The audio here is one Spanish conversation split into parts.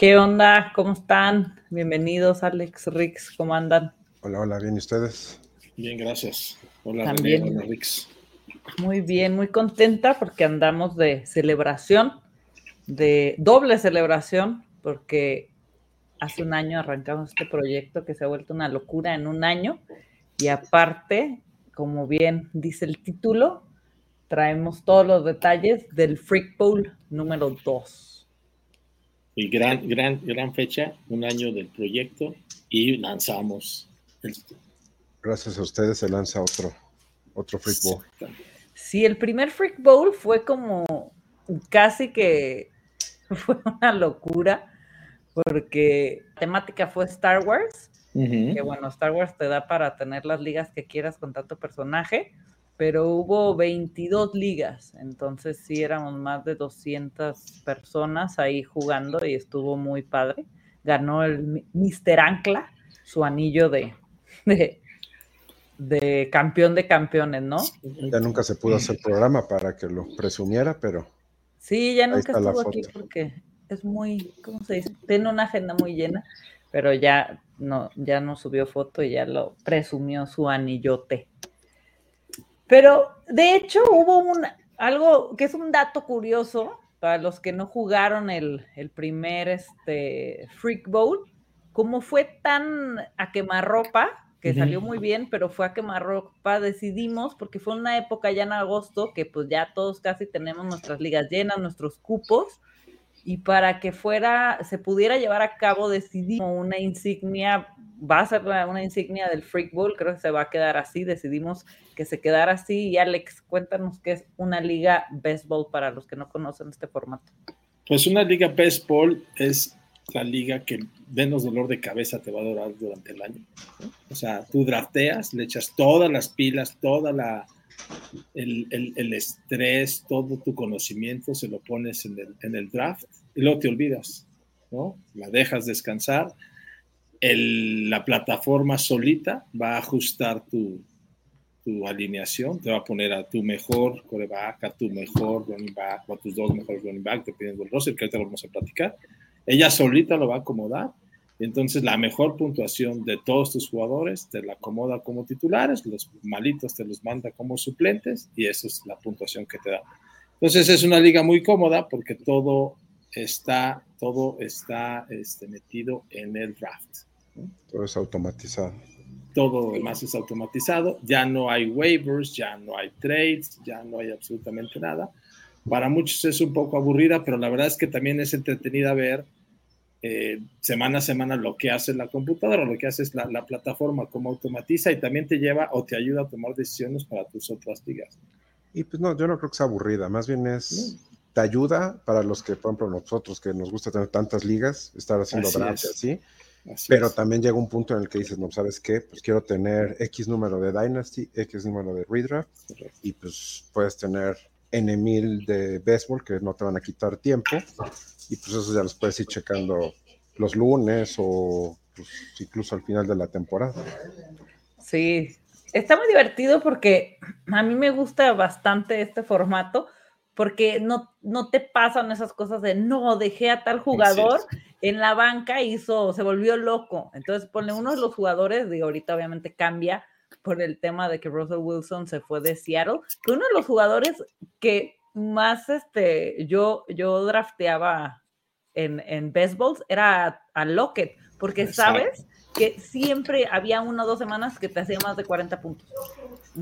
¿Qué onda? ¿Cómo están? Bienvenidos, Alex, Rix, ¿cómo andan? Hola, hola, bien, ¿y ustedes? Bien, gracias. Hola, También. René, hola, Rix. Muy bien, muy contenta porque andamos de celebración, de doble celebración, porque hace un año arrancamos este proyecto que se ha vuelto una locura en un año y aparte, como bien dice el título, traemos todos los detalles del Freak Bowl número 2. Y gran, gran, gran fecha, un año del proyecto y lanzamos el Gracias a ustedes se lanza otro, otro Freak Bowl. Sí, el primer Freak Bowl fue como casi que fue una locura porque la temática fue Star Wars, que bueno, Star Wars te da para tener las ligas que quieras con tanto personaje, pero hubo 22 ligas, entonces sí éramos más de 200 personas ahí jugando y estuvo muy padre. Ganó el Mi- Mr. Ancla su anillo de, de, de campeón de campeones, ¿no? Ya nunca se pudo hacer programa para que lo presumiera, pero Sí, ya nunca estuvo aquí foto. porque es muy, ¿cómo se dice? Tiene una agenda muy llena, pero ya no, ya no subió foto y ya lo presumió su anillote. Pero de hecho hubo un algo que es un dato curioso para los que no jugaron el, el primer este, Freak Bowl, como fue tan a quemarropa, que salió muy bien, pero fue a quemarropa, decidimos, porque fue una época ya en agosto, que pues ya todos casi tenemos nuestras ligas llenas, nuestros cupos, y para que fuera, se pudiera llevar a cabo, decidimos una insignia, va a ser una insignia del Freak Bowl, creo que se va a quedar así, decidimos que se quedara así, y Alex, cuéntanos qué es una liga baseball para los que no conocen este formato. Pues una liga baseball es la liga que menos dolor de cabeza te va a durar durante el año. O sea, tú drafteas, le echas todas las pilas, toda la el, el- el estrés, todo tu conocimiento se lo pones en el, en el draft y luego te olvidas, ¿no? La dejas descansar. El- la plataforma solita va a ajustar tu, alineación, te va a poner a tu mejor coreback, a tu mejor running back, o a tus dos mejores running back, dependiendo del roster, que ahorita lo vamos a platicar. Ella solita lo va a acomodar. Entonces, la mejor puntuación de todos tus jugadores te la acomoda como titulares, los malitos te los manda como suplentes, y esa es la puntuación que te da. Entonces, es una liga muy cómoda porque todo está, todo está este, metido en el draft todo es automatizado. todo demás es automatizado, ya no hay waivers, ya no hay trades, ya no hay absolutamente nada. Para muchos es un poco aburrida, pero la verdad es que también es entretenida ver eh, semana a semana lo que hace la computadora, lo que hace es la, la plataforma, cómo automatiza y también te lleva o te ayuda a tomar decisiones para tus otras ligas. Y pues no, yo no creo que sea aburrida, más bien es, te ayuda para los que, por ejemplo, nosotros que nos gusta tener tantas ligas, estar haciendo Así draft y es. así, Así pero es. también llega un punto en el que dices, no, ¿sabes qué? Pues quiero tener X número de Dynasty, X número de Redraft, y pues puedes tener N mil de béisbol que no te van a quitar tiempo, y pues eso ya los puedes ir checando los lunes o pues, incluso al final de la temporada. Sí, está muy divertido porque a mí me gusta bastante este formato porque no, no te pasan esas cosas de no, dejé a tal jugador en la banca, hizo, se volvió loco. Entonces, pone uno de los jugadores, digo, ahorita obviamente cambia por el tema de que Russell Wilson se fue de Seattle, que uno de los jugadores que más este, yo, yo drafteaba en, en baseballs era a, a Lockett, porque sabes que siempre había una o dos semanas que te hacía más de 40 puntos,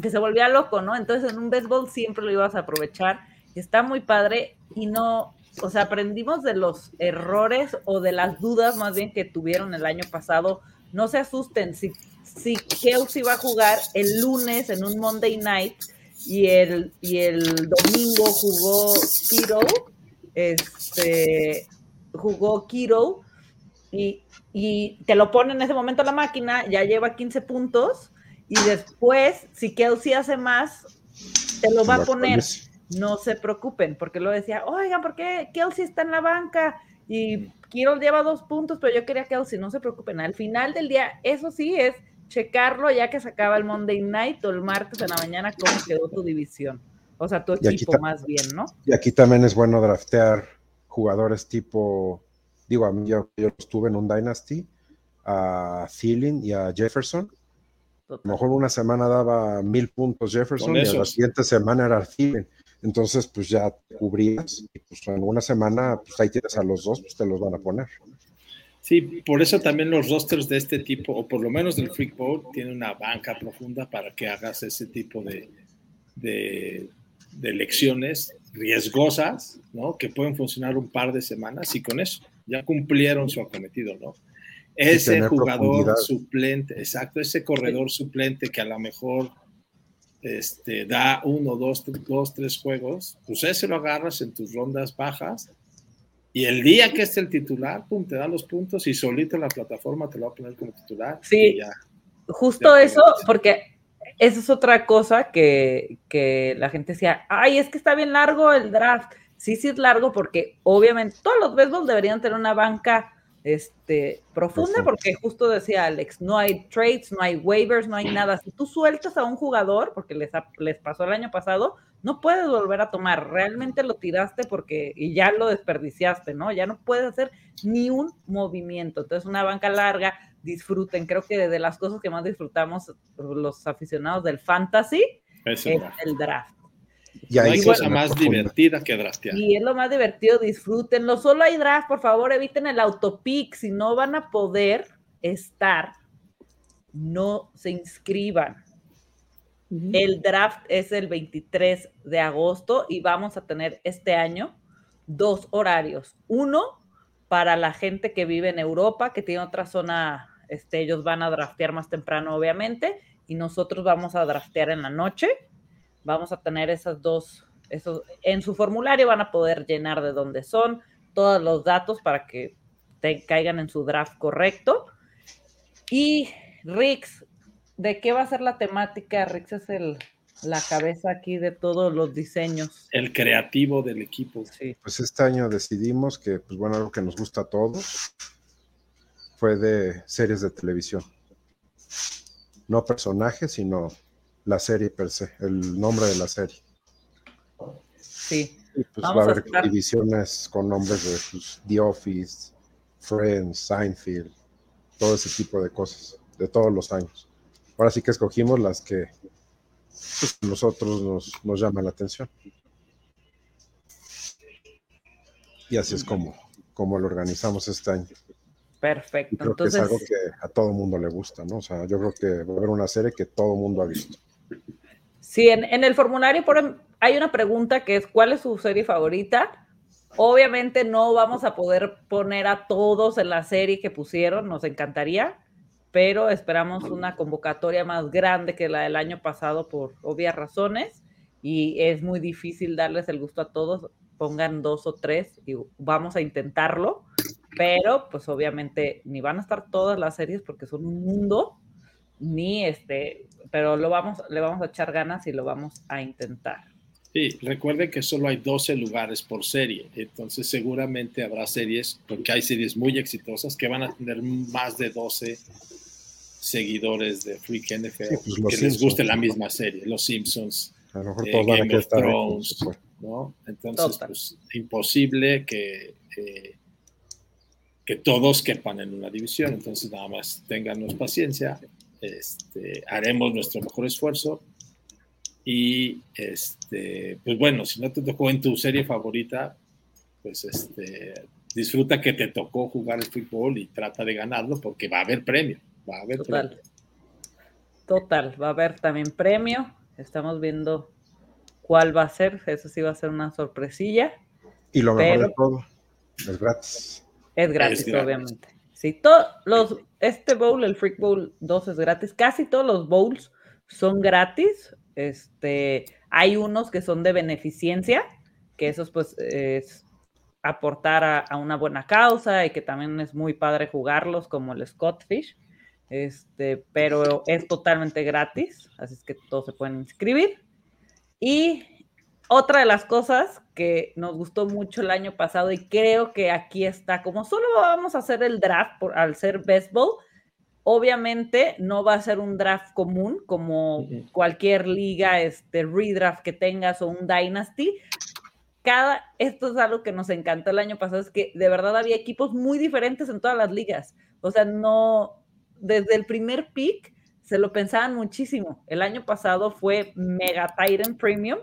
que se volvía loco, ¿no? Entonces en un béisbol siempre lo ibas a aprovechar, está muy padre y no, o sea, aprendimos de los errores o de las dudas más bien que tuvieron el año pasado, no se asusten, si, si Kelsey va a jugar el lunes en un Monday night y el, y el domingo jugó Kiro, este, jugó Kiro y, y te lo pone en ese momento la máquina, ya lleva 15 puntos y después, si Kelsey hace más, te lo va a poner. No se preocupen, porque lo decía, oigan, ¿por qué Kelsey está en la banca? Y Kiro lleva dos puntos, pero yo quería Kelsey, no se preocupen. Al final del día, eso sí es checarlo ya que se acaba el Monday night o el martes en la mañana, cómo quedó tu división. O sea, tu equipo más bien, ¿no? Y aquí también es bueno draftear jugadores tipo Digo, a mí yo, yo estuve en un Dynasty, a Thielen y a Jefferson. A lo mejor una semana daba mil puntos Jefferson y a la siguiente semana era Thielen. Entonces, pues ya te cubrías y pues en una semana, pues ahí tienes a los dos, pues te los van a poner. Sí, por eso también los rosters de este tipo, o por lo menos del Freak Bowl, tienen una banca profunda para que hagas ese tipo de, de, de elecciones riesgosas, ¿no? Que pueden funcionar un par de semanas y con eso ya cumplieron su acometido, ¿no? Ese jugador suplente, exacto, ese corredor suplente que a lo mejor este, da uno, dos, dos, tres juegos, pues ese lo agarras en tus rondas bajas y el día que esté el titular, pum, te da los puntos y solito la plataforma te lo va a poner como titular. Sí, justo eso, porque esa es otra cosa que, que la gente decía, ay, es que está bien largo el draft. Sí, sí es largo porque obviamente todos los béisbol deberían tener una banca este, profunda, porque justo decía Alex, no hay trades, no hay waivers, no hay nada. Si tú sueltas a un jugador, porque les, les pasó el año pasado, no puedes volver a tomar. Realmente lo tiraste porque y ya lo desperdiciaste, ¿no? Ya no puedes hacer ni un movimiento. Entonces, una banca larga, disfruten. Creo que de las cosas que más disfrutamos los aficionados del fantasy es el draft. Y hay cosa más divertida que draftear. Y es lo más divertido, disfrútenlo. Solo hay draft, por favor, eviten el autopic. Si no van a poder estar, no se inscriban. El draft es el 23 de agosto y vamos a tener este año dos horarios. Uno para la gente que vive en Europa, que tiene otra zona, este, ellos van a draftear más temprano, obviamente, y nosotros vamos a draftear en la noche vamos a tener esas dos, esos, en su formulario van a poder llenar de dónde son, todos los datos para que te caigan en su draft correcto. Y Rix, ¿de qué va a ser la temática? Rix es el, la cabeza aquí de todos los diseños. El creativo del equipo. Sí. Pues este año decidimos que, pues bueno, algo que nos gusta a todos fue de series de televisión. No personajes, sino la serie per se, el nombre de la serie. Sí. pues va a haber divisiones con nombres de pues, The Office, Friends, Seinfeld, todo ese tipo de cosas, de todos los años. Ahora sí que escogimos las que pues, nosotros nos, nos llaman la atención. Y así es como, como lo organizamos este año. Perfecto. creo que es algo que a todo mundo le gusta, ¿no? O sea, yo creo que va a haber una serie que todo mundo ha visto. Sí, en, el formulario por, hay una pregunta que es ¿cuál es su serie favorita? Obviamente no vamos a poder poner a todos en la serie que pusieron, nos encantaría, pero esperamos una convocatoria más grande que la del año pasado por obvias razones y es muy difícil darles el gusto a todos, pongan dos o tres y vamos a intentarlo, pero pues obviamente ni van a estar todas las series porque son un mundo ni este, pero lo vamos, le vamos a echar ganas y lo vamos a intentar. Sí, recuerden que solo hay 12 lugares por serie, entonces seguramente habrá series, porque hay series muy exitosas que van a tener más de 12 seguidores de Freak NFL pues que les guste la misma serie, Los Simpsons, a lo mejor eh, Game of Thrones, ¿no? Entonces, pues, imposible que, eh, que todos quepan en una división, entonces nada más ténganos paciencia, este, haremos nuestro mejor esfuerzo. Y este, pues bueno, si no te tocó en tu serie favorita, pues este, disfruta que te tocó jugar el fútbol y trata de ganarlo porque va a haber premio. Va a haber Total. Premio. Total, va a haber también premio. Estamos viendo cuál va a ser. Eso sí va a ser una sorpresilla. Y lo mejor de todo, es gratis. Es gratis, obviamente. Sí, todos los, este bowl, el Freak Bowl 2 es gratis. Casi todos los bowls son gratis. Este, hay unos que son de beneficencia, que esos pues es aportar a, una buena causa y que también es muy padre jugarlos como el Scottfish. Este, pero es totalmente gratis, así es que todos se pueden inscribir. Y otra de las cosas que nos gustó mucho el año pasado y creo que aquí está, como solo vamos a hacer el draft por, al ser baseball, obviamente no va a ser un draft común como cualquier liga, este redraft que tengas o un dynasty. cada, esto es algo que nos encantó el año pasado, es que de verdad había equipos muy diferentes en todas las ligas. O sea, no, desde el primer pick se lo pensaban muchísimo. El año pasado fue Mega Titan Premium,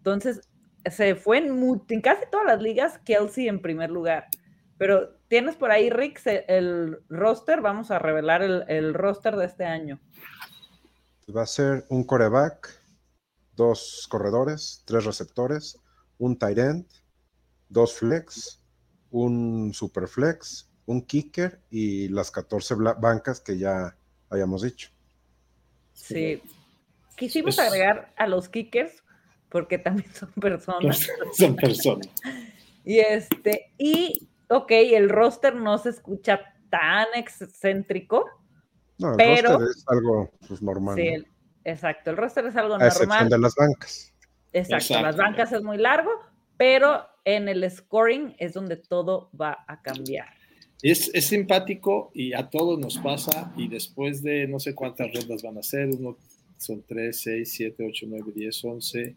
entonces se fue en, en casi todas las ligas Kelsey en primer lugar. Pero tienes por ahí, Rick, el roster, vamos a revelar el, el roster de este año. Va a ser un coreback, dos corredores, tres receptores, un tight end, dos flex, un super flex, un kicker y las 14 bancas que ya habíamos dicho. Sí. Quisimos agregar a los kickers porque también son personas. son personas. y este, y ok, el roster no se escucha tan excéntrico. No, el pero, roster es algo pues, normal. Sí, exacto, el roster es algo a normal. excepción de las bancas. Exacto, Exacto. las bancas es muy largo, pero en el scoring es donde todo va a cambiar. Es, es simpático y a todos nos pasa y después de no sé cuántas rondas van a ser, uno son 3, 6, 7, 8, 9, 10, 11,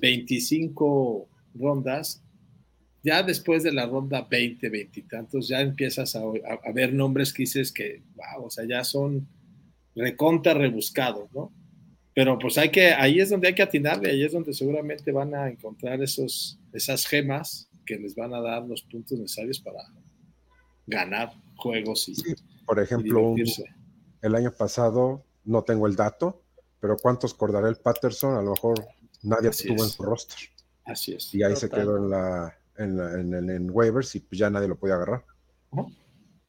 25 rondas, ya después de la ronda 20, 20 y tantos, ya empiezas a, a, a, ver nombres que dices que, wow, o sea, ya son reconta rebuscados, ¿no? Pero pues hay que, ahí es donde hay que atinarle, ahí es donde seguramente van a encontrar esos, esas gemas que les van a dar los puntos necesarios para ganar juegos y, sí, por ejemplo, un, el año pasado no tengo el dato, pero ¿cuántos Cordarel Patterson? A lo mejor nadie Así estuvo es. en su roster. Así es. Y ahí Total. se quedó en la, en, la, en, en waivers y pues ya nadie lo podía agarrar. Uh -huh.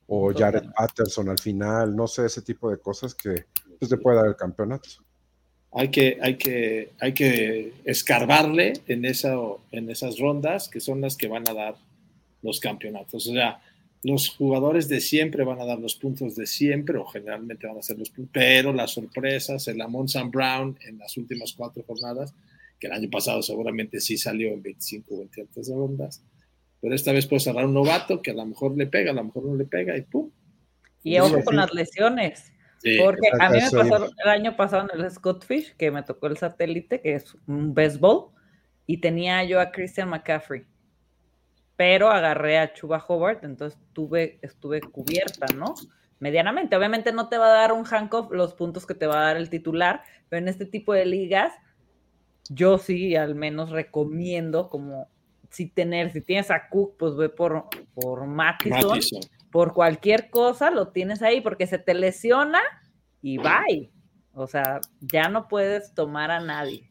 O Total. Jared Patterson al final, no sé, ese tipo de cosas que pues, te puede dar el campeonato. Hay que, hay que, hay que escarbarle en, esa, en esas rondas que son las que van a dar los campeonatos. O sea, los jugadores de siempre van a dar los puntos de siempre, o generalmente van a ser los puntos, pero las sorpresas, el Amon Sam Brown en las últimas cuatro jornadas, que el año pasado seguramente sí salió en 25 o 28 rondas, pero esta vez puede cerrar un novato que a lo mejor le pega, a lo mejor no le pega y ¡pum! Y ojo con las lesiones. Sí, porque a mí me pasó el año pasado en el Scott Fish, que me tocó el satélite, que es un béisbol, y tenía yo a Christian McCaffrey pero agarré a Chuba Hobart, entonces tuve, estuve cubierta, ¿no? Medianamente. Obviamente no te va a dar un handcuff los puntos que te va a dar el titular, pero en este tipo de ligas, yo sí al menos recomiendo como si tener, si tienes a Cook, pues ve por, por Mattison, Mattison, por cualquier cosa lo tienes ahí, porque se te lesiona y bye. O sea, ya no puedes tomar a nadie.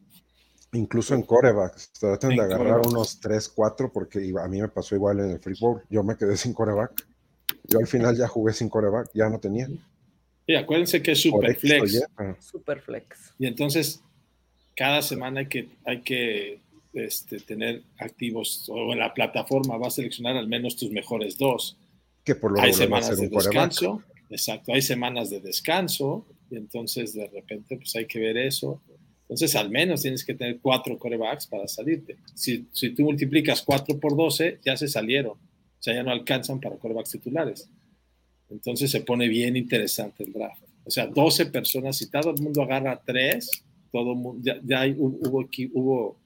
Incluso en corebacks, traten de agarrar unos 3, 4, porque a mí me pasó igual en el free bowl. Yo me quedé sin coreback. Yo al final ya jugué sin coreback, ya no tenía. Y acuérdense que es super flex. Super flex. Y entonces, cada semana hay que, hay que este, tener activos, o en la plataforma va a seleccionar al menos tus mejores dos. Que por lo hay semanas de descanso. Exacto, hay semanas de descanso. Y entonces, de repente, pues hay que ver eso. Entonces, al menos tienes que tener cuatro corebacks para salirte. Si, si, tú multiplicas 4 por 12, ya se salieron. O sea, ya no alcanzan para corebacks titulares. Entonces se pone bien interesante el draft. O sea, 12 personas, si todo el mundo agarra 3, todo mundo, ya, ya hay, hubo, hubo,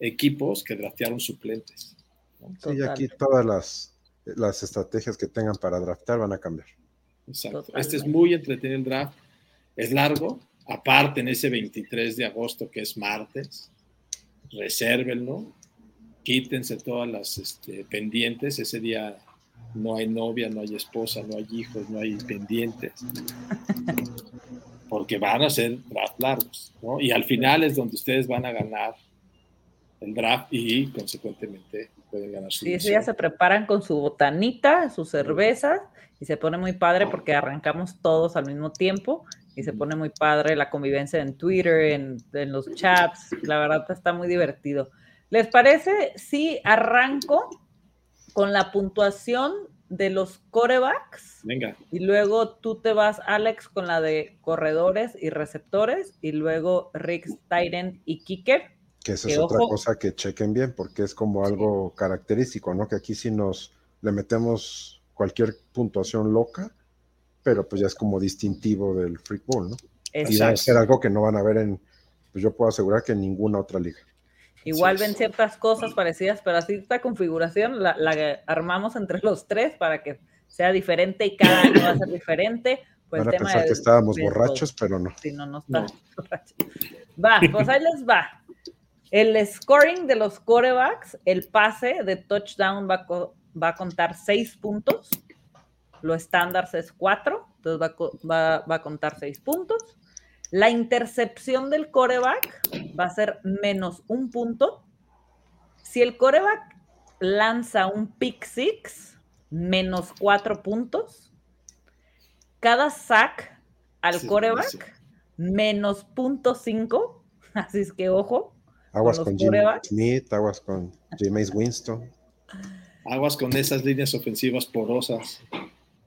equipos que draftearon suplentes. ¿no? Sí, y aquí todas las, las estrategias que tengan para draftar van a cambiar. Exacto. Totalmente. Este es muy entretenido el draft. Es largo, aparte en ese 23 de agosto que es martes, resérvenlo, quítense todas las este, pendientes, ese día no hay novia, no hay esposa, no hay hijos, no hay pendientes, porque van a ser draft largos, ¿no? Y al final es donde ustedes van a ganar el draft y consecuentemente pueden ganar su Sí, ya se preparan con su botanita, su cerveza y se pone muy padre porque arrancamos todos al mismo tiempo y se pone muy padre la convivencia en Twitter, en, en, los chats, la verdad está muy divertido. ¿Les parece si arranco con la puntuación de los corebacks? Venga. Y luego tú te vas, Alex, con la de corredores y receptores, y luego Rick, Tyrant y Kicker. Que esa es otra cosa que chequen bien, porque es como algo sí. característico, ¿no? Que aquí sí nos le metemos cualquier puntuación loca, pero pues ya es como distintivo del freakball, ¿no? Exacto. Y va a ser algo que no van a ver en, pues yo puedo asegurar que en ninguna otra liga. Igual ven ciertas cosas parecidas, pero así esta configuración la, la armamos entre los tres para que sea diferente y cada año va a ser diferente. Pues Van el a tema pensar que del estábamos béisbol. borrachos, pero no. Si no, no está No. borracho. Va, pues ahí les va. El scoring de los corebacks, el pase de touchdown va va a contar seis puntos. Lo estándar es cuatro, entonces va va- va a contar seis puntos. La intercepción del coreback va a ser menos un punto. Si el coreback lanza un pick six, menos cuatro puntos. Cada sack al Sí, coreback, menos punto cinco. Así es que ojo. Aguas los con Jimmy. Smith, aguas con Jameis Winston. Aguas con esas líneas ofensivas porosas.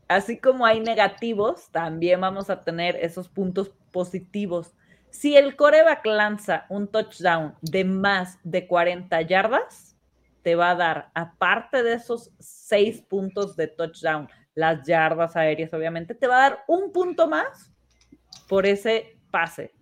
Así como hay negativos, también vamos a tener esos puntos positivos. Si el coreback lanza un touchdown de más de 40 yardas, te va a dar, aparte de esos seis puntos de touchdown, las yardas aéreas, obviamente, te va a dar un punto más por ese pase.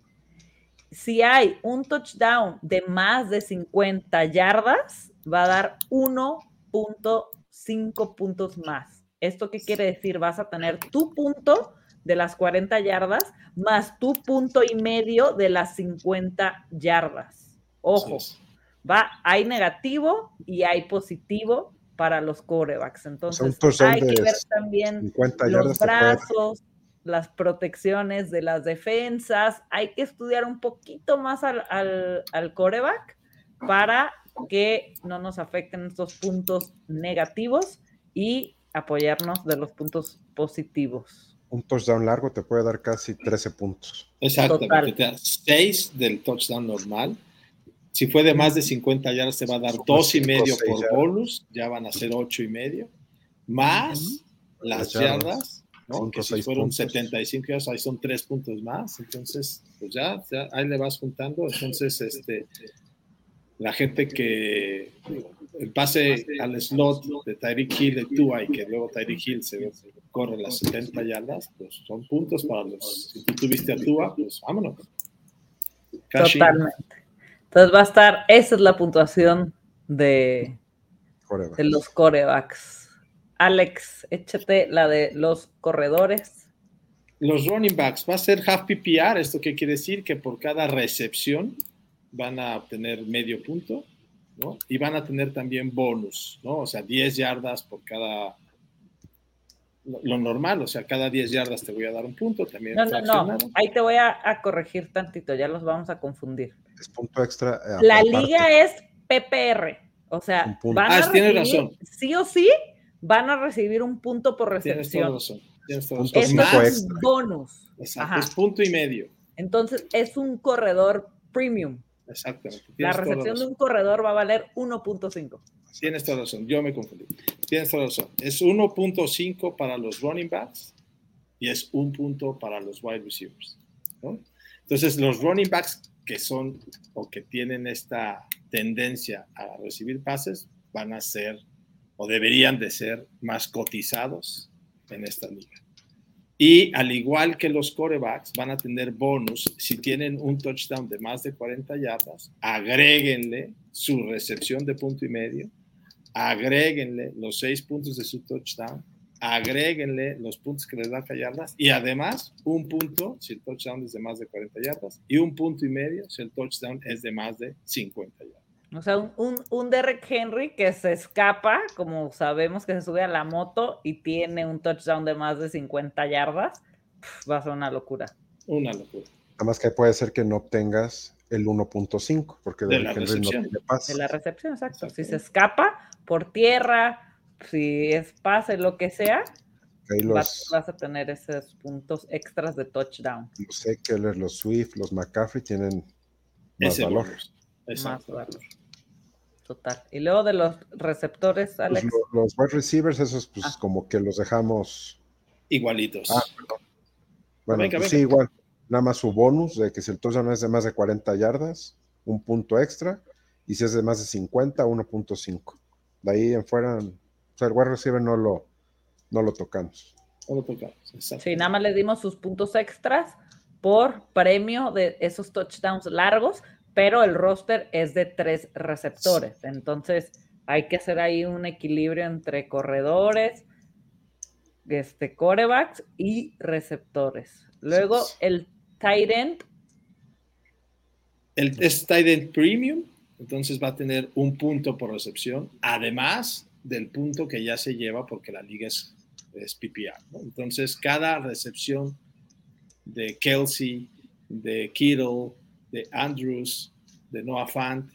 Si hay un touchdown de más de 50 yardas, va a dar 1.5 puntos más. ¿Esto qué quiere decir? Vas a tener tu punto de las 40 yardas más tu punto y medio de las 50 yardas. Ojo, va, hay negativo y hay positivo para los corebacks. Entonces, hay que ver también 50 los brazos, las protecciones de las defensas. Hay que estudiar un poquito más al, al, al coreback para que no nos afecten estos puntos negativos y apoyarnos de los puntos positivos. Un touchdown largo te puede dar casi 13 puntos. Exactamente. Total. Te da 6 del touchdown normal. Si fue de más de 50 yardas, te va a dar Son dos y cinco, medio por yardas. bonus. Ya van a ser ocho y medio. Más las Las yardas. yardas, ¿no? Cinco, que si fueron puntos. 75 yardas, ahí son tres puntos más. Entonces, pues ya, ya ahí le vas juntando. Entonces, este, la gente que el pase al slot de Tyreek Hill de Tua y que luego Tyreek Hill se corre las 70 yardas, pues son puntos para los. Si tú tuviste a Tua, pues vámonos. Cash in. Totalmente. Entonces va a estar, esa es la puntuación de, de los corebacks. Alex, échate la de los corredores. Los running backs va a ser half PPR. ¿Esto qué quiere decir? Que por cada recepción van a obtener medio punto, ¿no? Y van a tener también bonus, ¿no? O sea, 10 yardas por cada. Lo, lo normal, o sea, cada 10 yardas te voy a dar un punto también. No, no, no. Ahí te voy a, a corregir tantito, ya los vamos a confundir. Es punto extra. eh, La aparte. liga es PPR. O sea, van Ah, a tienes recibir, razón. sí o sí, van a recibir un punto por Tienes toda recepción. razón. Tienes toda Punto razón. Esto cinco es Más, bonus. exacto, Ajá. es punto y medio. Entonces, es un corredor premium. Exactamente. La recepción de un corredor va a valer 1.5. Tienes toda razón, yo me confundí. Tienes toda razón. Es 1.5 para los running backs y es un punto para los wide receivers. ¿no? Entonces, los running backs que son o que tienen esta tendencia a recibir pases van a ser o deberían de ser más cotizados en esta liga. Y al igual que los corebacks, van a tener bonus si tienen un touchdown de más de 40 yardas, agréguenle su recepción de punto y medio, agréguenle los seis puntos de su touchdown, agréguenle los puntos que les da yardas y además un punto si el touchdown es de más de 40 yardas y un punto y medio si el touchdown es de más de 50 yardas. O sea, un, un, un Derrick Henry que se escapa, como sabemos que se sube a la moto y tiene un touchdown de más de 50 yardas, va a ser una locura. Una locura. Nada más que puede ser que no obtengas el 1.5, porque De Derrick Henry no recepción. tiene pase. De la recepción, exacto. Si se escapa por tierra, si es pase, lo que sea, vas, los, vas a tener esos puntos extras de touchdown. los Eckler, los Swift, los McCaffrey tienen más Ese valor. Exacto. Más valor. Total. Y luego de los receptores, Pues Alex. lo- los wide receivers, esos pues Ah. como que los dejamos. Igualitos. Ah, perdón. Bueno, Venga, pues venga. sí, igual. Nada más su bonus de que si el touchdown es de más de 40 yardas, un punto extra. Y si es de más de 50, 1.5. De ahí en fuera, o sea, el wide receiver no lo, no lo tocamos. No lo tocamos. Exacto. Sí, nada más le dimos sus puntos extras por premio de esos touchdowns largos, pero el roster es de tres receptores. Entonces, hay que hacer ahí un equilibrio entre corredores, este, corebacks y receptores. Luego, el tight end. El es tight end premium, entonces va a tener un punto por recepción, además del punto que ya se lleva porque la liga es, es PPR. Entonces, cada recepción de Kelsey, de Kittle, de Andrews, de Noah Fant,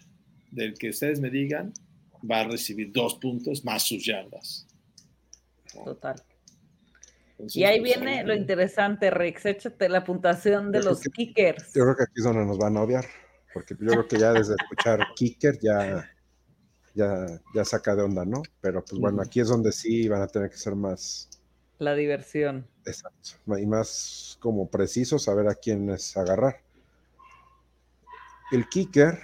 del que ustedes me digan, va a recibir dos puntos más sus yardas. Total. y ahí pues, viene lo interesante, Rex, échate la puntuación de los kickers. Yo creo que aquí es donde nos van a odiar, porque yo creo que ya desde escuchar kicker ya, ya, ya saca de onda, ¿no? Pero pues bueno, aquí es donde sí van a tener que ser más... La diversión. Exacto. Y más como preciso saber a quién es agarrar. El kicker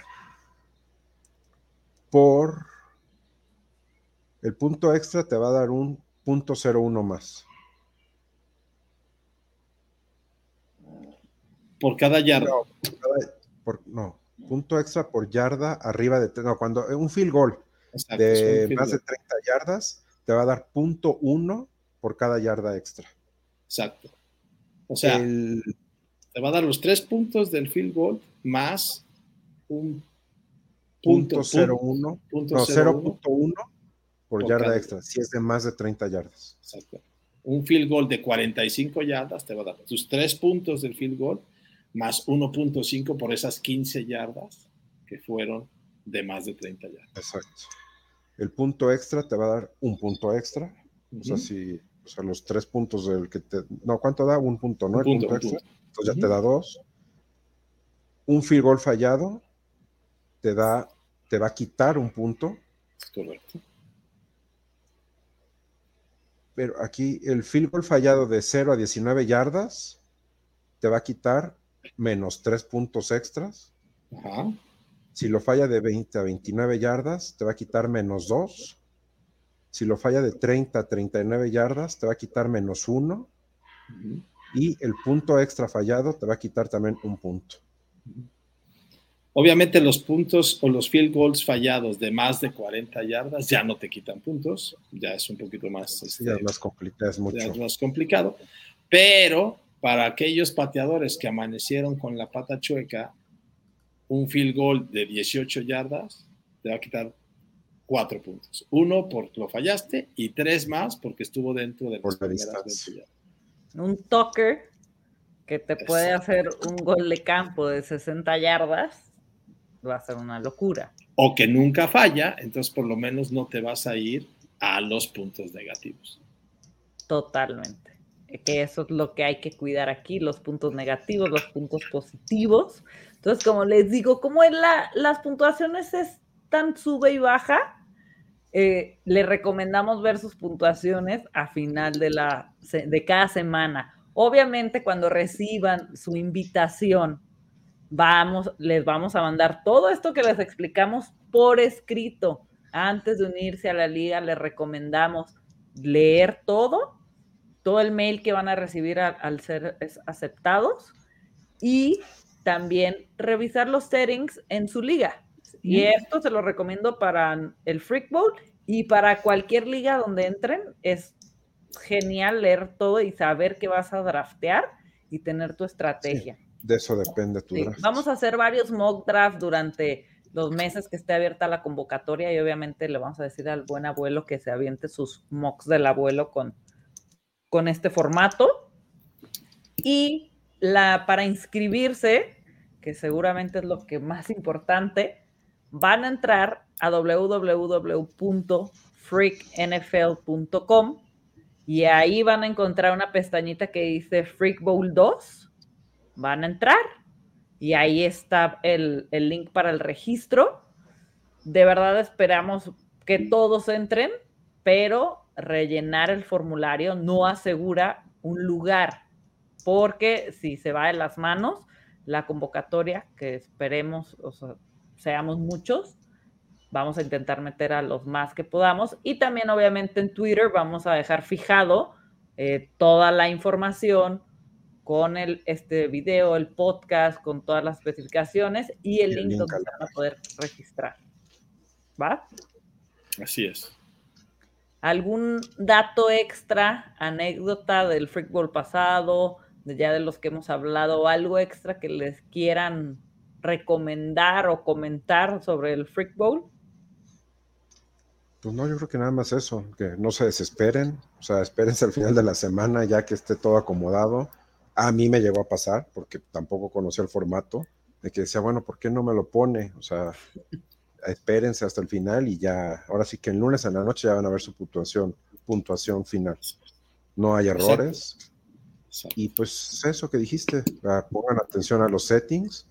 por el punto extra te va a dar un punto 01 más. Por cada yarda. No, punto extra por yarda arriba de. No, cuando un field goal de más de 30 yardas te va a dar punto 1 por cada yarda extra. Exacto. O sea, te va a dar los tres puntos del field goal más un punto, 0.1. no, 0.1 por, yarda extra, si es de más de 30 yardas. Exacto. Un field goal de 45 yardas te va a dar tus tres puntos del field goal más 1.5 por esas 15 yardas que fueron de más de 30 yardas. Exacto. El punto extra te va a dar un punto extra. O sea, si, o sea, los tres puntos del que te. No, ¿cuánto da? Un punto, ¿no? Un punto, extra. Entonces ya te da dos. Un field goal fallado te da, te va a quitar un punto. Correcto pero aquí el field goal fallado de 0 a 19 yardas te va a quitar menos 3 puntos extras. Si lo falla de 20 a 29 yardas, te va a quitar menos 2. Si lo falla de 30 a 39 yardas, te va a quitar menos 1. Y el punto extra fallado te va a quitar también un punto. Obviamente los puntos o los field goals fallados de más de 40 yardas ya no te quitan puntos, ya es un poquito más, este, más complicado, es mucho. más complicado, pero para aquellos pateadores que amanecieron con la pata chueca, un field goal de 18 yardas te va a quitar cuatro puntos. Uno porque lo fallaste y tres más porque estuvo dentro de las primeras Un toker que te puede hacer un gol de campo de 60 yardas va a ser una locura. O que nunca falla, entonces por lo menos no te vas a ir a los puntos negativos. Totalmente. Que eso es lo que hay que cuidar aquí, los puntos negativos, los puntos positivos. Entonces, como les digo, como en la, las puntuaciones están sube y baja, eh, le recomendamos ver sus puntuaciones a final de, la, de cada semana. Obviamente, cuando reciban su invitación vamos, les vamos a mandar todo esto que les explicamos por escrito. Antes de unirse a la liga, les recomendamos leer todo, todo el mail que van a recibir al, ser aceptados y también revisar los settings en su liga. Y esto se lo recomiendo para el Freak Bowl y para cualquier liga donde entren. Es genial leer todo y saber qué vas a draftear y tener tu estrategia. De eso depende tu draft. Vamos a hacer varios mock drafts durante los meses que esté abierta la convocatoria y obviamente le vamos a decir al buen abuelo que se aviente sus mocks del abuelo con, con este formato. Y la, para inscribirse, que seguramente es lo que más importante, van a entrar a www.freaknfl.com y ahí van a encontrar una pestañita que dice Freak Bowl 2 van a entrar y ahí está el, link para el registro. De verdad esperamos que todos entren, pero rellenar el formulario no asegura un lugar, porque si se va de las manos, la convocatoria, que esperemos seamos muchos, vamos a intentar meter a los más que podamos. Y también obviamente en Twitter vamos a dejar fijado eh, toda la información con el este video, el podcast, con todas las especificaciones y el, link, donde van a poder registrar. ¿Va? Así es. ¿Algún dato extra, anécdota del Freak Bowl pasado, de ya de los que hemos hablado, algo extra que les quieran recomendar o comentar sobre el Freak Bowl? Pues no, yo creo que nada más eso, que no se desesperen, o sea, espérense al final de la semana ya que esté todo acomodado. A mí me llegó a pasar, porque tampoco conocía el formato, de que decía, bueno, ¿por qué no me lo pone? O sea, espérense hasta el final y ya, ahora sí que el lunes en la noche ya van a ver su puntuación, puntuación final. No hay errores. Y pues eso que dijiste, pongan atención a los settings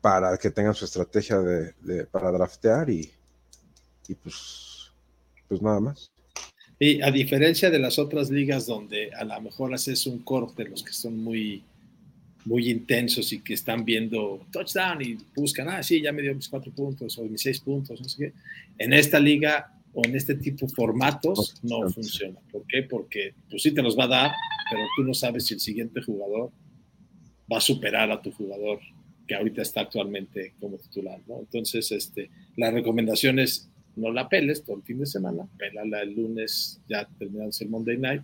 para que tengan su estrategia de, para draftear y, y pues, pues nada más. Y a diferencia de las otras ligas donde a lo mejor haces un corte, los que son muy, muy intensos y que están viendo touchdown y buscan, ah, sí, ya me dio mis cuatro puntos o mis seis puntos, no sé qué. En esta liga o en este tipo de formatos no funciona. ¿Por qué? Porque pues sí te los va a dar, pero tú no sabes si el siguiente jugador va a superar a tu jugador que ahorita está actualmente como titular, ¿no? Entonces, este, la recomendación es no la peles todo el fin de semana, pelala el lunes ya terminando el Monday Night.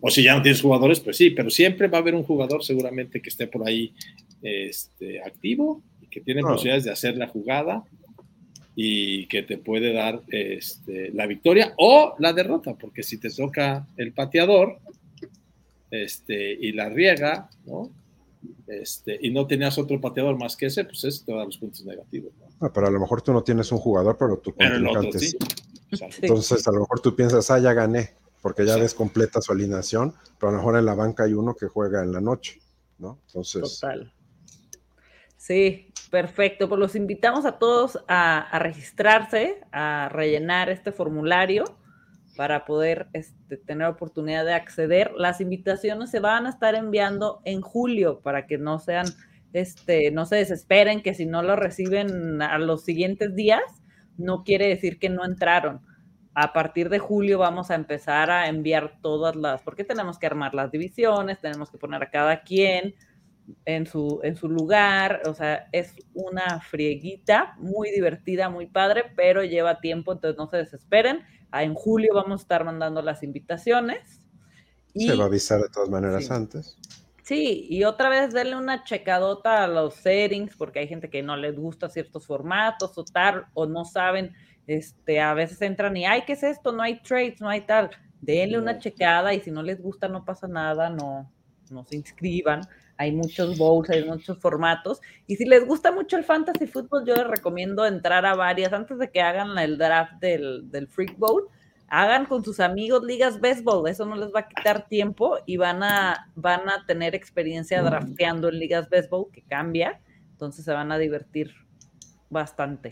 O si ya no tienes jugadores, pues sí, pero siempre va a haber un jugador seguramente que esté por ahí este, activo y que tiene posibilidades de hacer la jugada y que te puede dar este, la victoria o la derrota, porque si te toca el pateador este, y la riega, ¿no? Este, y no tenías otro pateador más que ese, pues ese te va a dar los puntos negativos. Ah, pero a lo mejor tú no tienes un jugador, pero tu contrincante sí. Entonces, a lo mejor tú piensas, ah, ya gané, porque ya ves completa su alineación, pero a lo mejor en la banca hay uno que juega en la noche, ¿no? Entonces. Total. Sí, perfecto. Pues los invitamos a todos a registrarse, a rellenar este formulario para poder este, tener oportunidad de acceder. Las invitaciones se van a estar enviando en julio para que no sean, este, no se desesperen que si no lo reciben a los siguientes días, no quiere decir que no entraron. A partir de julio vamos a empezar a enviar todas las, porque tenemos que armar las divisiones, tenemos que poner a cada quien en su, en su lugar, o sea, es una frieguita muy divertida, muy padre, pero lleva tiempo, entonces no se desesperen en julio vamos a estar mandando las invitaciones. Y, Se va a avisar de todas maneras antes. Sí, y otra vez denle una checadota a los settings, porque hay gente que no les gusta ciertos formatos o tal, o no saben, este, a veces entran y, ay, ¿qué es esto? No hay trades, no hay tal. Denle una checada y si no les gusta, no pasa nada, no, no se inscriban hay muchos bowls, hay muchos formatos. Y si les gusta mucho el fantasy football, yo les recomiendo entrar a varias antes de que hagan el draft del, del Freak Bowl. Hagan con sus amigos ligas béisbol, eso no les va a quitar tiempo y van a, van a tener experiencia drafteando en ligas béisbol, que cambia, entonces se van a divertir bastante.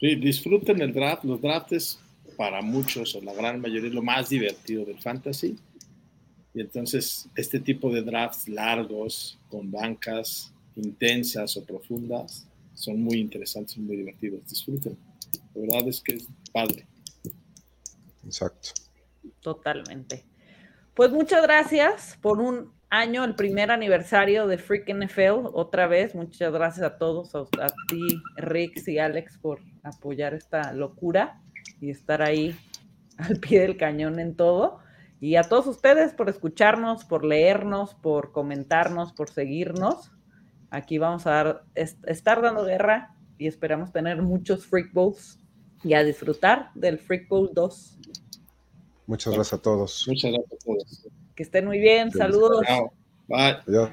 Sí, disfruten el draft, los drafts para muchos o la gran mayoría es lo más divertido del fantasy y entonces este tipo de drafts largos, con bancas intensas o profundas, son muy interesantes y muy divertidos. Disfruten. La verdad es que es padre. Exacto. Totalmente. Pues muchas gracias por un año, el primer aniversario de Freak NFL. Otra vez, muchas gracias a todos, a, ti, Rix y Alex, por apoyar esta locura y estar ahí al pie del cañón en todo. Y a todos ustedes por escucharnos, por leernos, por comentarnos, por seguirnos. Aquí vamos a dar, estar dando guerra y esperamos tener muchos Freak Bowls y a disfrutar del Freak Bowl 2. Muchas gracias a todos. Muchas gracias a todos. Que estén muy bien. Saludos. Bye. Adiós.